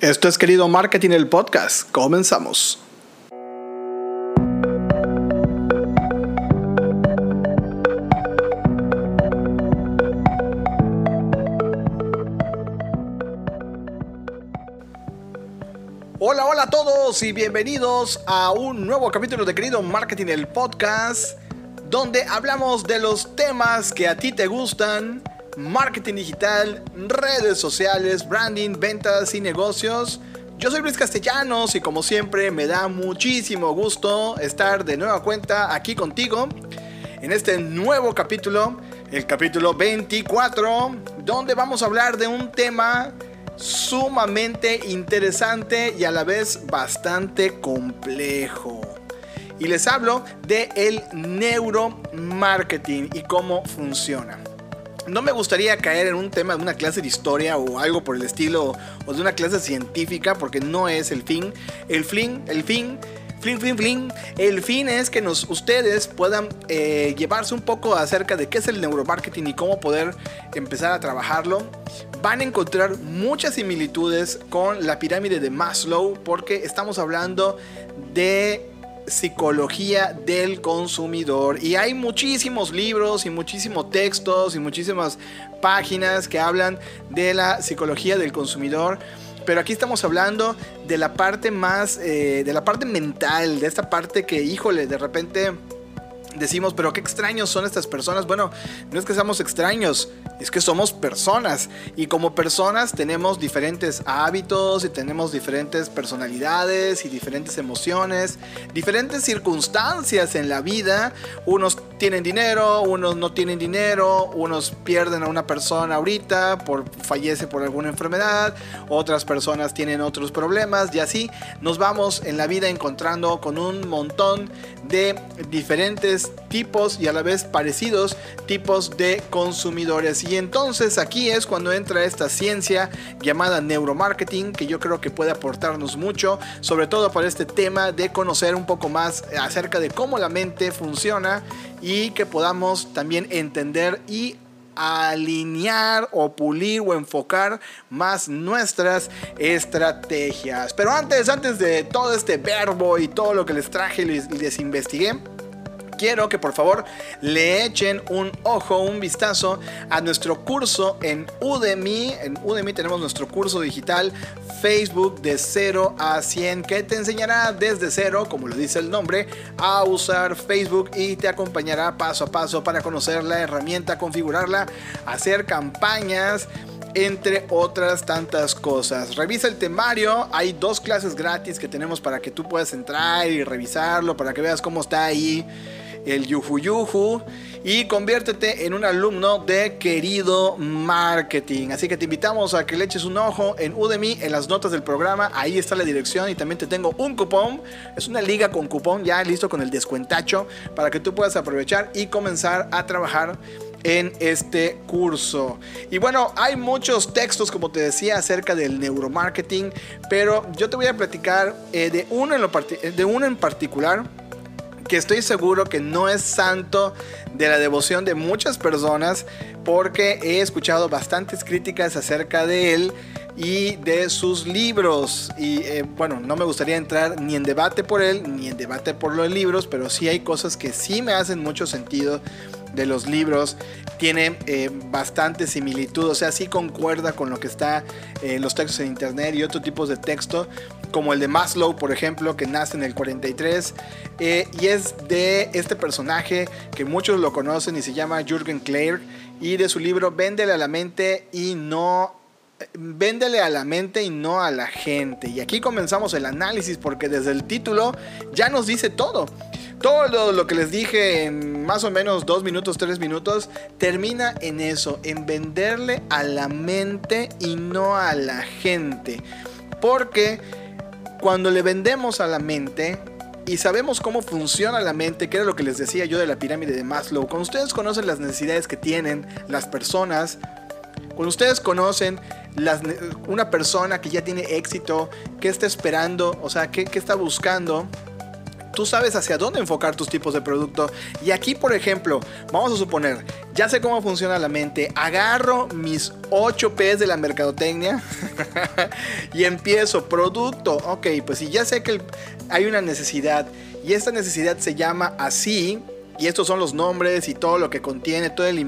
Esto es Querido Marketing, el podcast. Comenzamos. Hola, a todos y bienvenidos a un nuevo capítulo de Querido Marketing, el podcast, donde hablamos de los temas que a ti te gustan marketing digital, redes sociales, branding, ventas y negocios. Yo soy Luis Castellanos y como siempre me da muchísimo gusto estar de nueva cuenta aquí contigo en este nuevo capítulo, el capítulo 24, donde vamos a hablar de un tema sumamente interesante y a la vez bastante complejo. Y les hablo de el neuromarketing y cómo funciona no me gustaría caer en un tema de una clase de historia o algo por el estilo o de una clase científica porque no es el fin. El fin, el fin, fin, fin, fin. El fin es que nos, ustedes puedan eh, llevarse un poco acerca de qué es el neuromarketing y cómo poder empezar a trabajarlo. Van a encontrar muchas similitudes con la pirámide de Maslow porque estamos hablando de psicología del consumidor. Y hay muchísimos libros y muchísimos textos y muchísimas páginas que hablan de la psicología del consumidor. Pero aquí estamos hablando de la parte más, eh, de la parte mental, de esta parte que, híjole, de repente decimos, pero qué extraños son estas personas. Bueno, no es que seamos extraños, es que somos personas. Y como personas tenemos diferentes hábitos y tenemos diferentes personalidades y diferentes emociones, diferentes circunstancias en la vida. Unos tienen dinero, unos no tienen dinero, unos pierden a una persona ahorita, por, fallece por alguna enfermedad, otras personas tienen otros problemas y así nos vamos en la vida encontrando con un montón de diferentes tipos y a la vez parecidos tipos de consumidores. Y entonces aquí es cuando entra esta ciencia llamada neuromarketing que yo creo que puede aportarnos mucho, sobre todo para este tema de conocer un poco más acerca de cómo la mente funciona y que podamos también entender y alinear o pulir o enfocar más nuestras estrategias. Pero antes, antes de todo este verbo y todo lo que les traje y les, investigué, quiero que por favor le echen un ojo, un vistazo a nuestro curso en Udemy. En Udemy tenemos nuestro curso digital Facebook de 0 a 100 que te enseñará desde cero, como lo dice el nombre, a usar Facebook y te acompañará paso a paso para conocer la herramienta, configurarla, hacer campañas entre otras tantas cosas. Revisa el temario, hay dos clases gratis que tenemos para que tú puedas entrar y revisarlo, para que veas cómo está ahí el yuju yuju y conviértete en un alumno de querido marketing. Así que te invitamos a que le eches un ojo en Udemy, en las notas del programa, ahí está la dirección y también te tengo un cupón, es una liga con cupón ya listo con el descuentacho para que tú puedas aprovechar y comenzar a trabajar en este curso. Y bueno, hay muchos textos, como te decía, acerca del neuromarketing, pero yo te voy a platicar eh, de, uno en de uno en particular que estoy seguro que no es santo de la devoción de muchas personas porque he escuchado bastantes críticas acerca de él y de sus libros. Y eh, bueno, no me gustaría entrar ni en debate por él, ni en debate por los libros, pero sí hay cosas que sí me hacen mucho sentido de los libros tiene eh, bastante similitud, o sea, sí concuerda con lo que está en los textos en internet y otros tipos de texto, como el de Maslow, por ejemplo, que nace en el 43, eh, y es de este personaje que muchos lo conocen y se llama Jürgen Clair, y de su libro Véndele a la mente y no véndele a la mente y no a la gente. Y aquí comenzamos el análisis porque desde el título ya nos dice todo. Todo lo, que les dije en más o menos dos minutos, tres minutos, termina en eso, en venderle a la mente y no a la gente. Porque cuando le vendemos a la mente, y sabemos cómo funciona la mente, que era lo que les decía yo de la pirámide de Maslow. Cuando ustedes conocen las necesidades que tienen las personas, cuando ustedes conocen una persona que ya tiene éxito, que está esperando, o sea, que, que está buscando, tú sabes hacia dónde enfocar tus tipos de producto. Y aquí, por ejemplo, vamos a suponer, ya sé cómo funciona la mente, agarro mis 8 P's de la mercadotecnia y empiezo producto. Ok, pues si ya sé que hay una necesidad y esta necesidad se llama así, y estos son los nombres y todo lo que contiene, toda la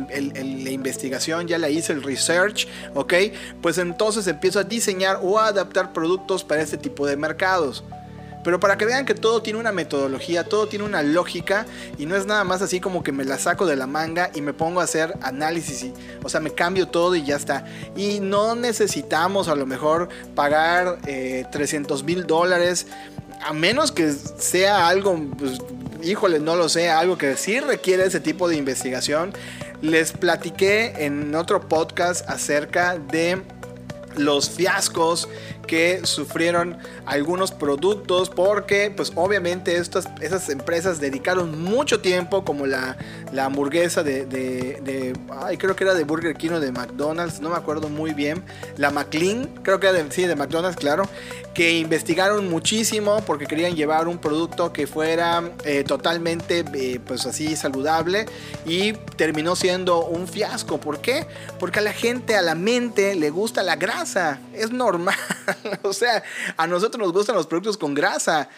investigación, ya la hice el research, ¿ok? Pues entonces empiezo a diseñar o a adaptar productos para este tipo de mercados. Pero para que vean que todo tiene una metodología, todo tiene una lógica y no es nada más así como que me la saco de la manga y me pongo a hacer análisis, o sea, me cambio todo y ya está. Y no necesitamos a lo mejor pagar 300 eh, mil dólares, a menos que sea algo, pues, híjole, no lo sé, algo que sí requiere ese tipo de investigación. Les platiqué en otro podcast acerca de los fiascos que sufrieron algunos productos porque pues obviamente estas, esas empresas dedicaron mucho tiempo como la, la hamburguesa de, de, ay, creo que era de Burger King o de McDonald's, no me acuerdo muy bien, la McLean, creo que era de, sí, de McDonald's, claro, que investigaron muchísimo porque querían llevar un producto que fuera eh, totalmente eh, pues así saludable y terminó siendo un fiasco. ¿Por qué? Porque a la gente, a la mente le gusta la grasa, es normal. o sea, a nosotros nos gustan los productos con grasa.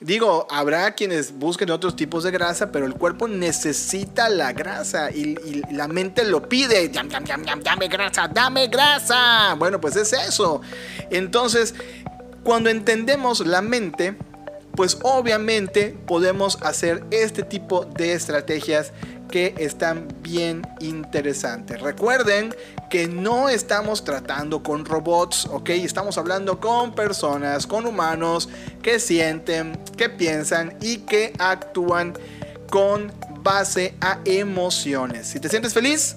Digo, habrá quienes busquen otros tipos de grasa, pero el cuerpo necesita la grasa y, la mente lo pide. dame grasa, dame grasa. Bueno, pues es eso. Entonces, cuando entendemos la mente, pues obviamente podemos hacer este tipo de estrategias que están bien interesantes. Recuerden que no estamos tratando con robots, ¿ok? Estamos hablando con personas, con humanos que sienten, que piensan y que actúan con base a emociones. Si te sientes feliz,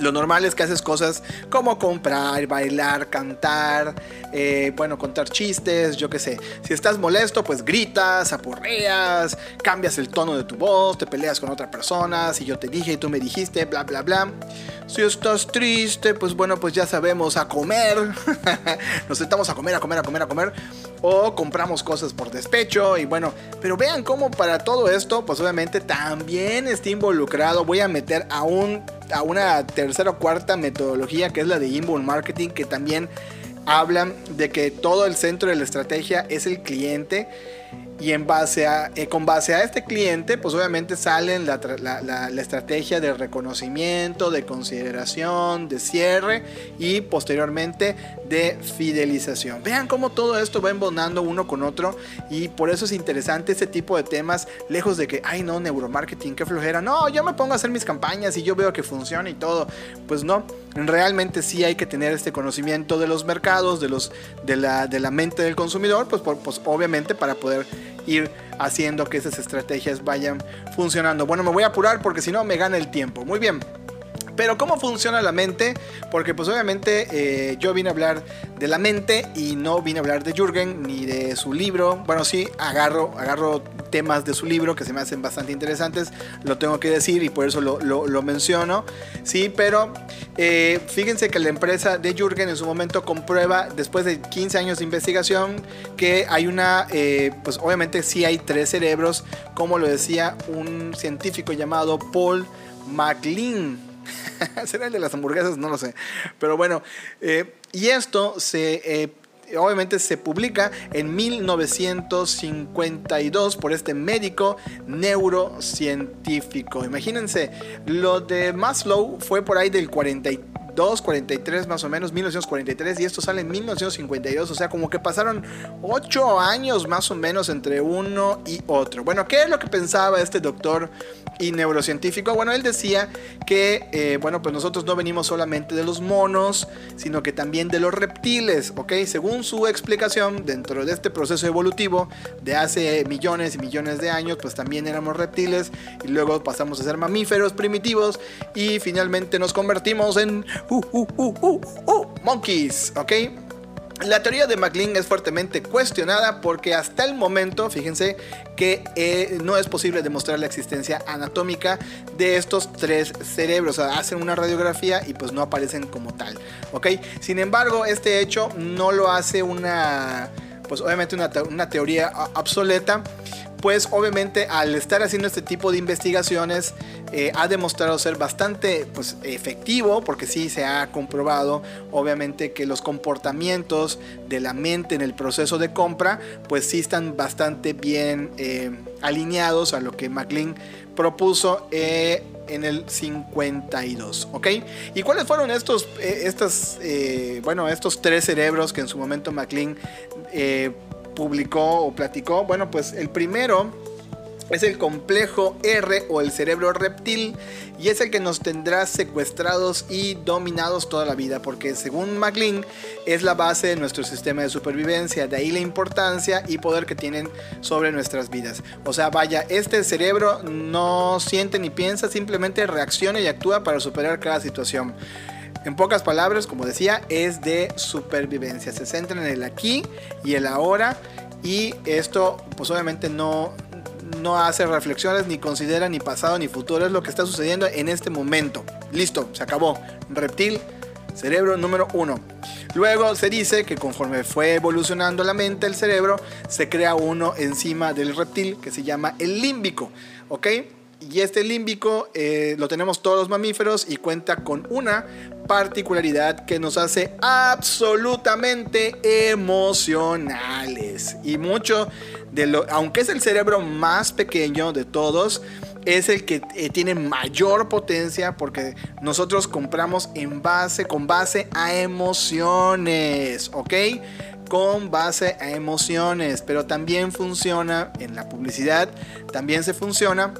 lo normal es que haces cosas como comprar, bailar, cantar, eh, bueno, contar chistes, yo qué sé. Si estás molesto, pues gritas, aporreas, cambias el tono de tu voz, te peleas con otra persona. Si yo te dije y tú me dijiste, bla, bla, bla. Si estás triste, pues bueno, pues ya sabemos a comer. Nos sentamos a comer, a comer, a comer, a comer. O compramos cosas por despecho. Y bueno, pero vean cómo para todo esto, pues obviamente también está involucrado. Voy a meter a un a una tercera o cuarta metodología que es la de inbound marketing que también hablan de que todo el centro de la estrategia es el cliente y en base a, eh, con base a este cliente, pues obviamente salen la, la, estrategia de reconocimiento, de consideración, de cierre y posteriormente de fidelización. Vean cómo todo esto va embonando uno con otro y por eso es interesante este tipo de temas, lejos de que, ay no, neuromarketing, qué flojera. No, yo me pongo a hacer mis campañas y yo veo que funciona y todo. Pues no, realmente sí hay que tener este conocimiento de los mercados, de, los, de, la, de la mente del consumidor, pues, pues obviamente para poder ir haciendo que esas estrategias vayan funcionando. Bueno, me voy a apurar porque si no me gana el tiempo. Muy bien. Pero ¿cómo funciona la mente? Porque pues obviamente eh, yo vine a hablar de la mente y no vine a hablar de Jürgen ni de su libro. Bueno, sí, agarro, agarro temas de su libro que se me hacen bastante interesantes, lo tengo que decir y por eso lo, lo, menciono. Sí, pero eh, fíjense que la empresa de Jürgen en su momento comprueba, después de 15 años de investigación, que hay una, eh, pues obviamente sí hay tres cerebros, como lo decía un científico llamado Paul MacLean. ¿Será el de las hamburguesas? No lo sé. Pero bueno, eh, y esto se... Eh, obviamente se publica en 1952 por este médico neurocientífico. Imagínense, lo de Maslow fue por ahí del 43 43 más o menos, 1943, y esto sale en 1952, o sea, como que pasaron 8 años más o menos entre uno y otro. Bueno, ¿qué es lo que pensaba este doctor y neurocientífico? Bueno, él decía que, eh, bueno, pues nosotros no venimos solamente de los monos, sino que también de los reptiles, ¿ok? Según su explicación, dentro de este proceso evolutivo de hace millones y millones de años, pues también éramos reptiles y luego pasamos a ser mamíferos primitivos y finalmente nos convertimos en uh, uh, uh, uh, monkeys, ¿ok? La teoría de McLean es fuertemente cuestionada porque hasta el momento, fíjense, que eh, no es posible demostrar la existencia anatómica de estos tres cerebros. O sea, hacen una radiografía y pues no aparecen como tal. ¿Ok? Sin embargo, este hecho no lo hace una, pues obviamente una, una teoría obsoleta pues obviamente al estar haciendo este tipo de investigaciones eh, ha demostrado ser bastante pues, efectivo, porque sí se ha comprobado obviamente que los comportamientos de la mente en el proceso de compra, pues sí están bastante bien eh, alineados a lo que McLean propuso eh, en el 52, ¿ok? ¿Y cuáles fueron estos, estas, bueno, estos tres cerebros que en su momento McLean publicó o platicó? Bueno, pues el primero es el complejo R o el cerebro reptil y es el que nos tendrá secuestrados y dominados toda la vida porque según McLean es la base de nuestro sistema de supervivencia, de ahí la importancia y poder que tienen sobre nuestras vidas. O sea, vaya, este cerebro no siente ni piensa, simplemente reacciona y actúa para superar cada situación. En pocas palabras, como decía, es de supervivencia. Se centra en el aquí y el ahora. Y esto, pues obviamente no, no hace reflexiones, ni considera ni pasado ni futuro. Es lo que está sucediendo en este momento. Listo, se acabó. Reptil, cerebro número uno. Luego se dice que conforme fue evolucionando la mente, el cerebro, se crea uno encima del reptil que se llama el límbico. ¿Ok? Y este límbico eh, lo tenemos todos los mamíferos y cuenta con una particularidad que nos hace absolutamente emocionales. Y mucho de lo, aunque es el cerebro más pequeño de todos, es el que eh, tiene mayor potencia porque nosotros compramos en base, con base a emociones, ¿ok? Con base a emociones, pero también funciona en la publicidad, también se funciona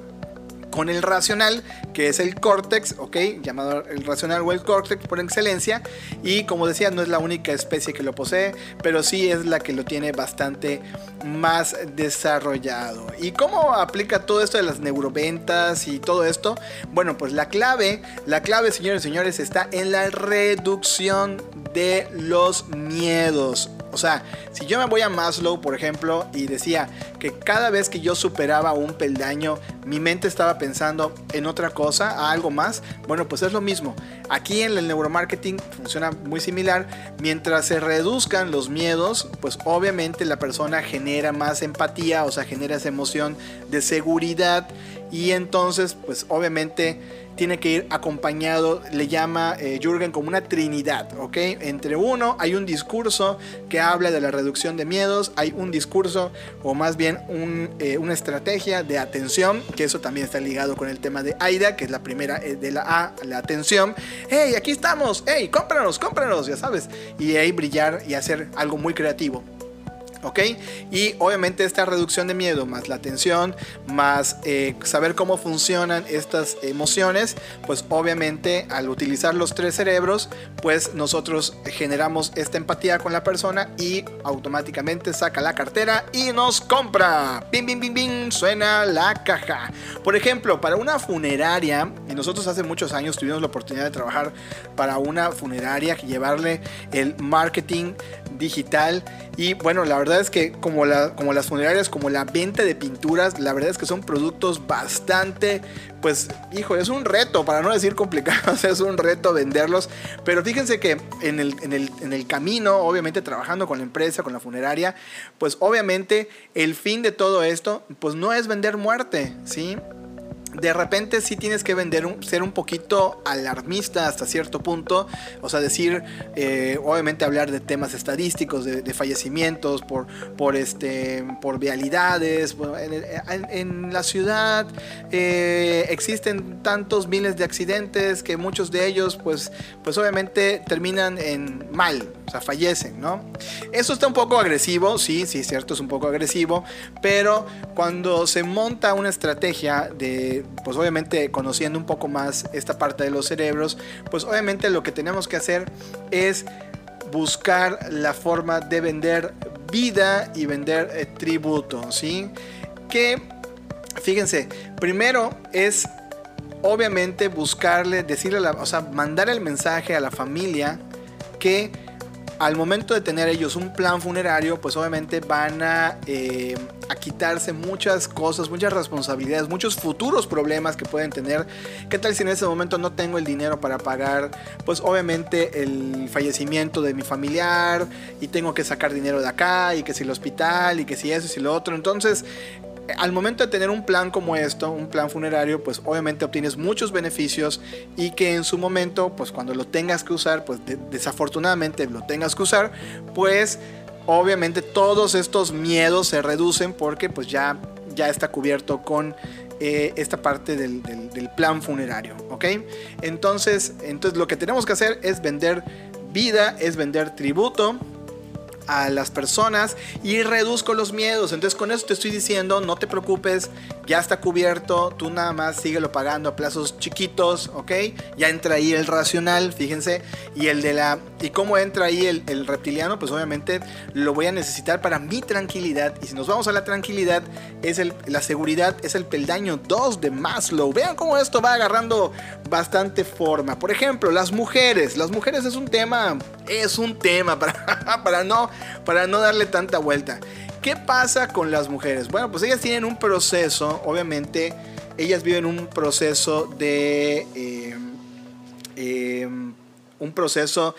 con el racional, que es el córtex, ¿ok? Llamado el racional o el córtex por excelencia. Y como decía, no es la única especie que lo posee, pero sí es la que lo tiene bastante más desarrollado. ¿Y cómo aplica todo esto de las neuroventas y todo esto? Bueno, pues la clave, la clave, señores y señores, está en la reducción de los miedos. O sea, si yo me voy a Maslow, por ejemplo, y decía que cada vez que yo superaba un peldaño, mi mente estaba pensando en otra cosa, a algo más, bueno, pues es lo mismo. Aquí en el neuromarketing funciona muy similar. Mientras se reduzcan los miedos, pues obviamente la persona genera más empatía, o sea, genera esa emoción de seguridad y entonces, pues obviamente tiene que ir acompañado, le llama eh, Jürgen como una trinidad, ¿ok? Entre uno hay un discurso que habla de la reducción de miedos, hay un discurso o más bien eh, una estrategia de atención, que eso también está ligado con el tema de AIDA, que es la primera eh, de la A, la atención. ¡Hey, aquí estamos! ¡Hey, cómpranos, cómpranos! Ya sabes. Y ahí brillar y hacer algo muy creativo. ¿Ok? Y obviamente esta reducción de miedo, más la atención, más eh, saber cómo funcionan estas emociones, pues obviamente al utilizar los tres cerebros, pues nosotros generamos esta empatía con la persona y automáticamente saca la cartera y nos compra. Bim, bim, bim, bim, suena la caja. Por ejemplo, para una funeraria, y nosotros hace muchos años tuvimos la oportunidad de trabajar para una funeraria, llevarle el marketing digital y bueno, la verdad es que como, la, como las funerarias, como la venta de pinturas, la verdad es que son productos bastante, pues, hijo, es un reto, para no decir complicados, es un reto venderlos. Pero fíjense que en el, en el, en el camino, obviamente trabajando con la empresa, con la funeraria, pues obviamente el fin de todo esto, pues no es vender muerte, ¿sí? De repente sí tienes que vender un, ser un poquito alarmista hasta cierto punto, o sea, decir, eh, obviamente hablar de temas estadísticos, de, fallecimientos por, por, este, por vialidades, en, la ciudad eh, existen tantos miles de accidentes que muchos de ellos pues, pues obviamente terminan en mal, o sea, fallecen, ¿no? Eso está un poco agresivo, sí, sí, cierto, es un poco agresivo, pero cuando se monta una estrategia de pues obviamente conociendo un poco más esta parte de los cerebros, pues obviamente lo que tenemos que hacer es buscar la forma de vender vida y vender eh, tributo, ¿sí? Que, fíjense, primero es obviamente buscarle, decirle, la, o sea, mandar el mensaje a la familia que al momento de tener ellos un plan funerario, pues obviamente van a, eh, a, quitarse muchas cosas, muchas responsabilidades, muchos futuros problemas que pueden tener. ¿Qué tal si en ese momento no tengo el dinero para pagar, pues obviamente el fallecimiento de mi familiar y tengo que sacar dinero de acá y que si el hospital y que si eso y si lo otro? Entonces, al momento de tener un plan como esto, un plan funerario, pues obviamente obtienes muchos beneficios y que en su momento, pues cuando lo tengas que usar, pues desafortunadamente lo tengas que usar, pues obviamente todos estos miedos se reducen porque pues ya, ya está cubierto con eh, esta parte del, del, plan funerario, ¿ok? Entonces, entonces lo que tenemos que hacer es vender vida, es vender tributo, a las personas y reduzco los miedos. Entonces con eso te estoy diciendo, no te preocupes, ya está cubierto, tú nada más síguelo pagando a plazos chiquitos, ¿ok? Ya entra ahí el racional, fíjense, y el de la... ¿Y cómo entra ahí el, reptiliano? Pues obviamente lo voy a necesitar para mi tranquilidad. Y si nos vamos a la tranquilidad, es el, la seguridad es el peldaño 2 de Maslow. Vean cómo esto va agarrando bastante forma. Por ejemplo, las mujeres. Las mujeres es un tema, es un tema para, para no para no darle tanta vuelta. ¿Qué pasa con las mujeres? Bueno, pues ellas tienen un proceso, obviamente, ellas viven un proceso de... Eh, eh, un proceso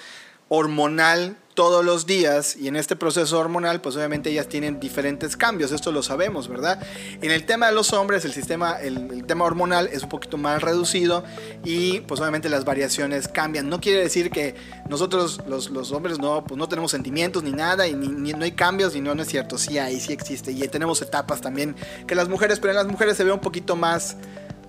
hormonal todos los días y en este proceso hormonal pues obviamente ellas tienen diferentes cambios, esto lo sabemos, ¿verdad? En el tema de los hombres el sistema, el, tema hormonal es un poquito más reducido y pues obviamente las variaciones cambian. No quiere decir que nosotros los, los hombres no, pues, no tenemos sentimientos ni nada y ni, no hay cambios y no, no es cierto, sí hay, sí existe y tenemos etapas también que las mujeres, pero en las mujeres se ve un poquito más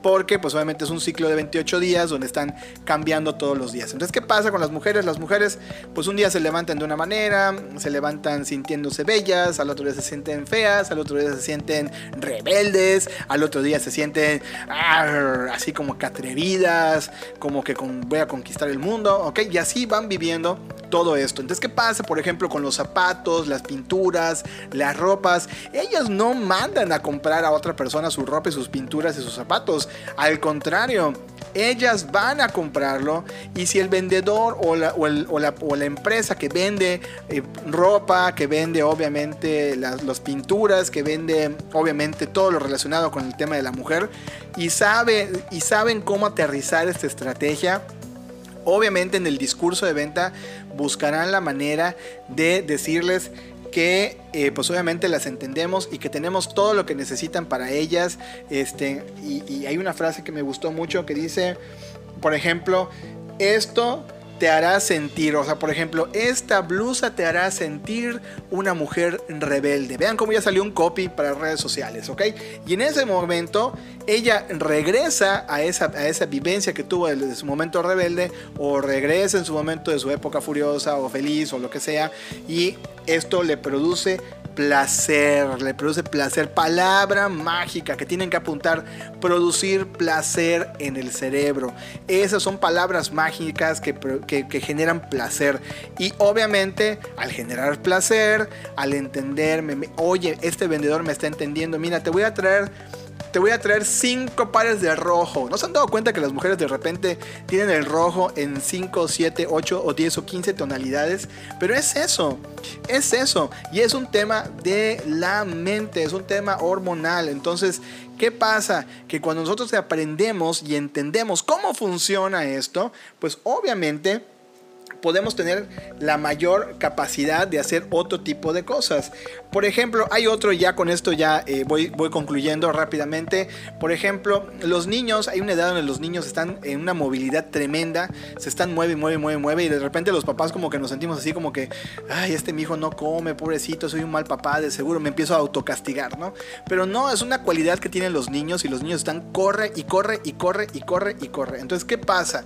porque pues obviamente es un ciclo de 28 días donde están cambiando todos los días. Entonces, ¿qué pasa con las mujeres? Las mujeres pues un día se levantan de una manera, se levantan sintiéndose bellas, al otro día se sienten feas, al otro día se sienten rebeldes, al otro día se sienten así como que atrevidas, como que voy a conquistar el mundo, ¿ok? Y así van viviendo todo esto. Entonces, ¿qué pasa, por ejemplo, con los zapatos, las pinturas, las ropas? Ellas no mandan a comprar a otra persona su ropa y sus pinturas y sus zapatos. Al contrario, ellas van a comprarlo y si el vendedor o la, o la, empresa que vende eh, ropa, que vende obviamente las, pinturas, que vende obviamente todo lo relacionado con el tema de la mujer y, sabe, y saben cómo aterrizar esta estrategia, obviamente en el discurso de venta buscarán la manera de decirles que eh, pues obviamente las entendemos y que tenemos todo lo que necesitan para ellas. Este, y, hay una frase que me gustó mucho que dice, por ejemplo, esto te hará sentir, o sea, por ejemplo, esta blusa te hará sentir una mujer rebelde. Vean cómo ya salió un copy para redes sociales, ¿ok? Y en ese momento ella regresa a esa, a esa vivencia que tuvo desde su momento rebelde o regresa en su momento de su época furiosa o feliz o lo que sea y esto le produce placer, le produce placer, palabra mágica que tienen que apuntar, producir placer en el cerebro. Esas son palabras mágicas que, que, generan placer. Y obviamente al generar placer, al entenderme, oye, este vendedor me está entendiendo, mira, te voy a traer te voy a traer cinco pares de rojo. ¿No se han dado cuenta que las mujeres de repente tienen el rojo en 5, 7, 8 o 10 o 15 tonalidades? Pero es eso, es eso. Y es un tema de la mente, es un tema hormonal. Entonces, ¿qué pasa? Que cuando nosotros aprendemos y entendemos cómo funciona esto, pues obviamente podemos tener la mayor capacidad de hacer otro tipo de cosas. Por ejemplo, hay otro, ya con esto ya eh, voy, voy concluyendo rápidamente. Por ejemplo, los niños, hay una edad donde los niños están en una movilidad tremenda, se están mueve, mueve, mueve, mueve, y de repente los papás como que nos sentimos así como que, ay, este mi hijo no come, pobrecito, soy un mal papá, de seguro me empiezo a autocastigar, ¿no? Pero no, es una cualidad que tienen los niños y los niños están corre y corre y corre y corre y corre. Entonces, ¿qué pasa?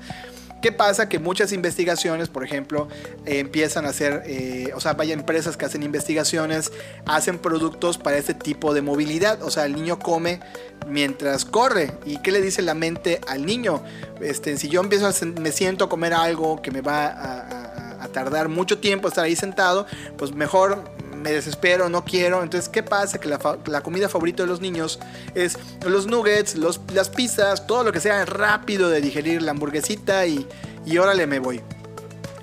¿Qué pasa? Que muchas investigaciones, por ejemplo, empiezan a hacer, eh, o sea, vaya empresas que hacen investigaciones, hacen productos para este tipo de movilidad. O sea, el niño come mientras corre. ¿Y qué le dice la mente al niño? Este, si yo empiezo a, me siento a comer algo que me va a tardar mucho tiempo estar ahí sentado, pues mejor me desespero, no quiero. Entonces, ¿qué pasa? Que la, comida favorita de los niños es los nuggets, los, las pizzas, todo lo que sea rápido de digerir, la hamburguesita y, y órale me voy.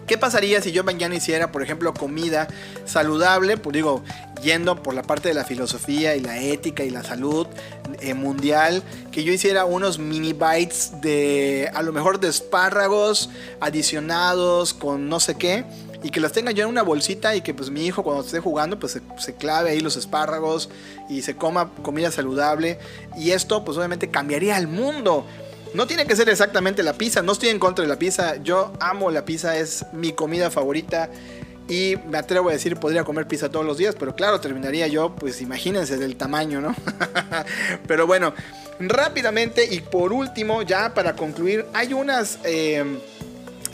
¿Qué pasaría si yo mañana hiciera, por ejemplo, comida saludable? Pues digo, yendo por la parte de la filosofía y la ética y la salud eh, mundial, que yo hiciera unos mini bites de, a lo mejor de espárragos adicionados con no sé qué y que las tenga yo en una bolsita y que pues mi hijo cuando esté jugando pues se, clave ahí los espárragos y se coma comida saludable y esto pues obviamente cambiaría el mundo. No tiene que ser exactamente la pizza, no estoy en contra de la pizza, yo amo la pizza, es mi comida favorita y me atrevo a decir podría comer pizza todos los días, pero claro, terminaría yo, pues imagínense del tamaño, ¿no? pero bueno, rápidamente y por último, ya para concluir, hay unas... Eh,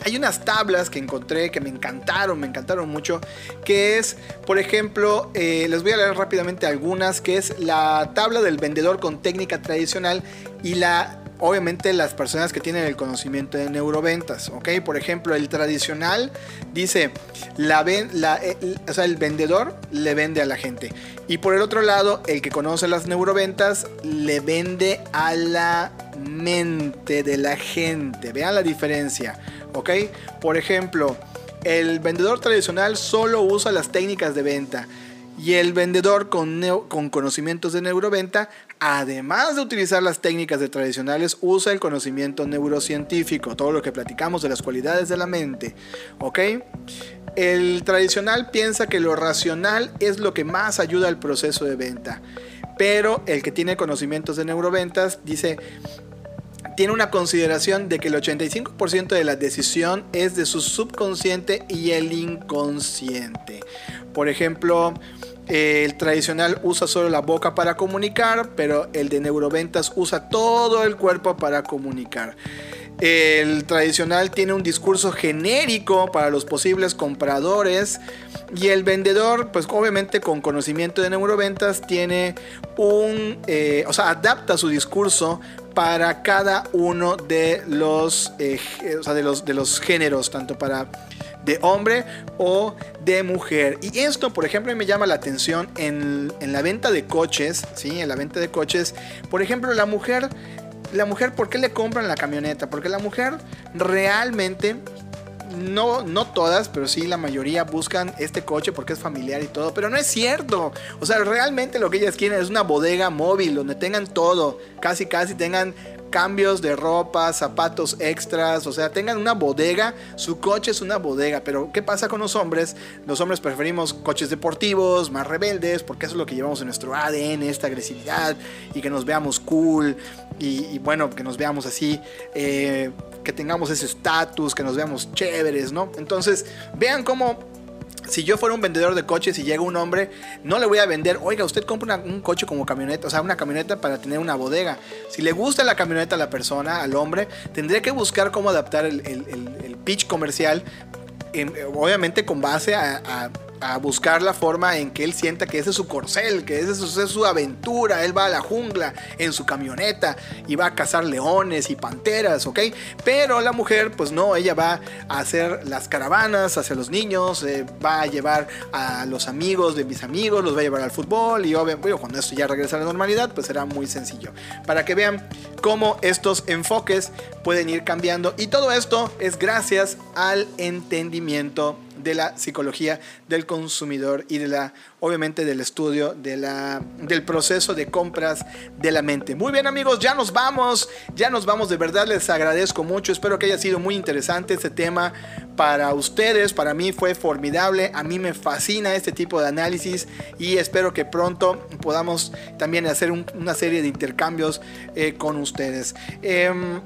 hay unas tablas que encontré que me encantaron, me encantaron mucho, que es, por ejemplo, eh, les voy a leer rápidamente algunas, que es la tabla del vendedor con técnica tradicional y la obviamente las personas que tienen el conocimiento de neuroventas, ¿ok? Por ejemplo, el tradicional dice, la, la eh, o sea, el vendedor le vende a la gente. Y por el otro lado, el que conoce las neuroventas le vende a la mente de la gente. Vean la diferencia. ¿Ok? Por ejemplo, el vendedor tradicional solo usa las técnicas de venta y el vendedor con, con, conocimientos de neuroventa, además de utilizar las técnicas de tradicionales, usa el conocimiento neurocientífico, todo lo que platicamos de las cualidades de la mente, ¿ok? El tradicional piensa que lo racional es lo que más ayuda al proceso de venta, pero el que tiene conocimientos de neuroventas dice, tiene una consideración de que el 85% de la decisión es de su subconsciente y el inconsciente. Por ejemplo, el tradicional usa solo la boca para comunicar, pero el de neuroventas usa todo el cuerpo para comunicar. El tradicional tiene un discurso genérico para los posibles compradores y el vendedor, pues obviamente con conocimiento de neuroventas, tiene un, eh, o sea, adapta su discurso para cada uno de los, eh, de los, de los géneros, tanto para de hombre o de mujer. Y esto, por ejemplo, me llama la atención en, en, la venta de coches, ¿sí? En la venta de coches, por ejemplo, la mujer, la mujer, ¿por qué le compran la camioneta? Porque la mujer realmente no, no todas, pero sí la mayoría buscan este coche porque es familiar y todo. Pero no es cierto. O sea, realmente lo que ellas quieren es una bodega móvil donde tengan todo. Casi, casi tengan cambios de ropa, zapatos extras, o sea, tengan una bodega, su coche es una bodega, pero ¿qué pasa con los hombres? Los hombres preferimos coches deportivos, más rebeldes, porque eso es lo que llevamos en nuestro ADN, esta agresividad, y que nos veamos cool, y, bueno, que nos veamos así, eh, que tengamos ese estatus, que nos veamos chéveres, ¿no? Entonces, vean cómo si yo fuera un vendedor de coches y llega un hombre, no le voy a vender, oiga, usted compra un coche como camioneta, o sea, una camioneta para tener una bodega. Si le gusta la camioneta a la persona, al hombre, tendría que buscar cómo adaptar el, pitch comercial, obviamente con base a buscar la forma en que él sienta que ese es su corcel, que esa es su, aventura. Él va a la jungla en su camioneta y va a cazar leones y panteras, ¿ok? Pero la mujer, pues no, ella va a hacer las caravanas hacia los niños, eh, va a llevar a los amigos de mis amigos, los va a llevar al fútbol y obviamente cuando esto ya regresa a la normalidad, pues será muy sencillo. Para que vean cómo estos enfoques pueden ir cambiando y todo esto es gracias al entendimiento de la psicología del consumidor y de la, obviamente, del estudio de la, del proceso de compras de la mente. Muy bien amigos, ya nos vamos, ya nos vamos, de verdad les agradezco mucho, espero que haya sido muy interesante este tema para ustedes, para mí fue formidable, a mí me fascina este tipo de análisis y espero que pronto podamos también hacer una serie de intercambios eh, con ustedes. Em,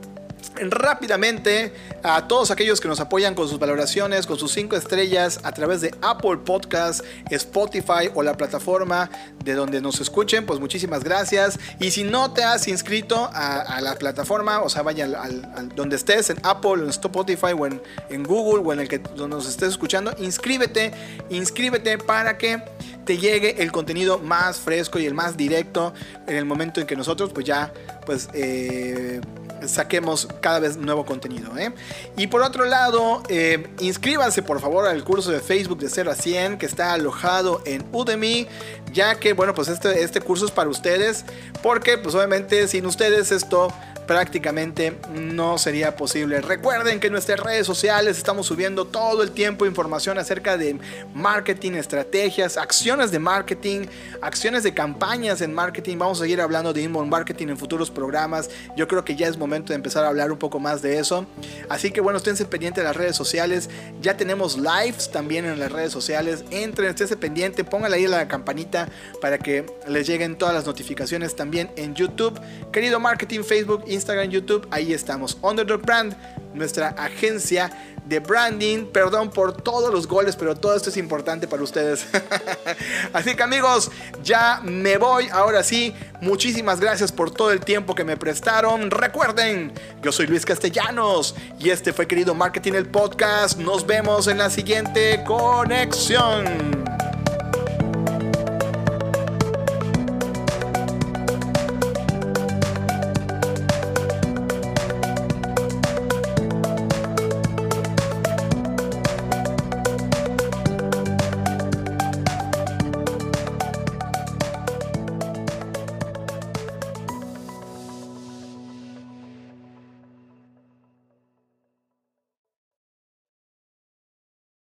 rápidamente a todos aquellos que nos apoyan con sus valoraciones, con sus 5 estrellas a través de Apple Podcast, Spotify o la plataforma de donde nos escuchen, pues muchísimas gracias. Y si no te has inscrito a, la plataforma, o sea, vaya al, donde estés, en Apple, en Spotify o en, en Google o en el que nos estés escuchando, inscríbete, inscríbete para que te llegue el contenido más fresco y el más directo en el momento en que nosotros pues ya pues eh, saquemos cada vez nuevo contenido. ¿eh? Y por otro lado, eh, inscríbanse por favor al curso de Facebook de 0 a 100 que está alojado en Udemy, ya que bueno, pues este, este curso es para ustedes, porque pues obviamente sin ustedes esto prácticamente no sería posible. Recuerden que en nuestras redes sociales estamos subiendo todo el tiempo información acerca de marketing, estrategias, acciones de marketing, acciones de campañas en marketing. Vamos a seguir hablando de inbound marketing en futuros programas. Yo creo que ya es momento de empezar a hablar un poco más de eso. Así que bueno, esténse pendientes de las redes sociales. Ya tenemos lives también en las redes sociales. Entren, esténse pendiente, pónganle ahí la campanita para que les lleguen todas las notificaciones también en YouTube. Querido marketing, Facebook, Instagram, YouTube, ahí estamos. Underdog Brand, nuestra agencia de branding. Perdón por todos los goles, pero todo esto es importante para ustedes. Así que amigos, ya me voy. Ahora sí, muchísimas gracias por todo el tiempo que me prestaron. Recuerden, yo soy Luis Castellanos y este fue querido Marketing el Podcast. Nos vemos en la siguiente conexión.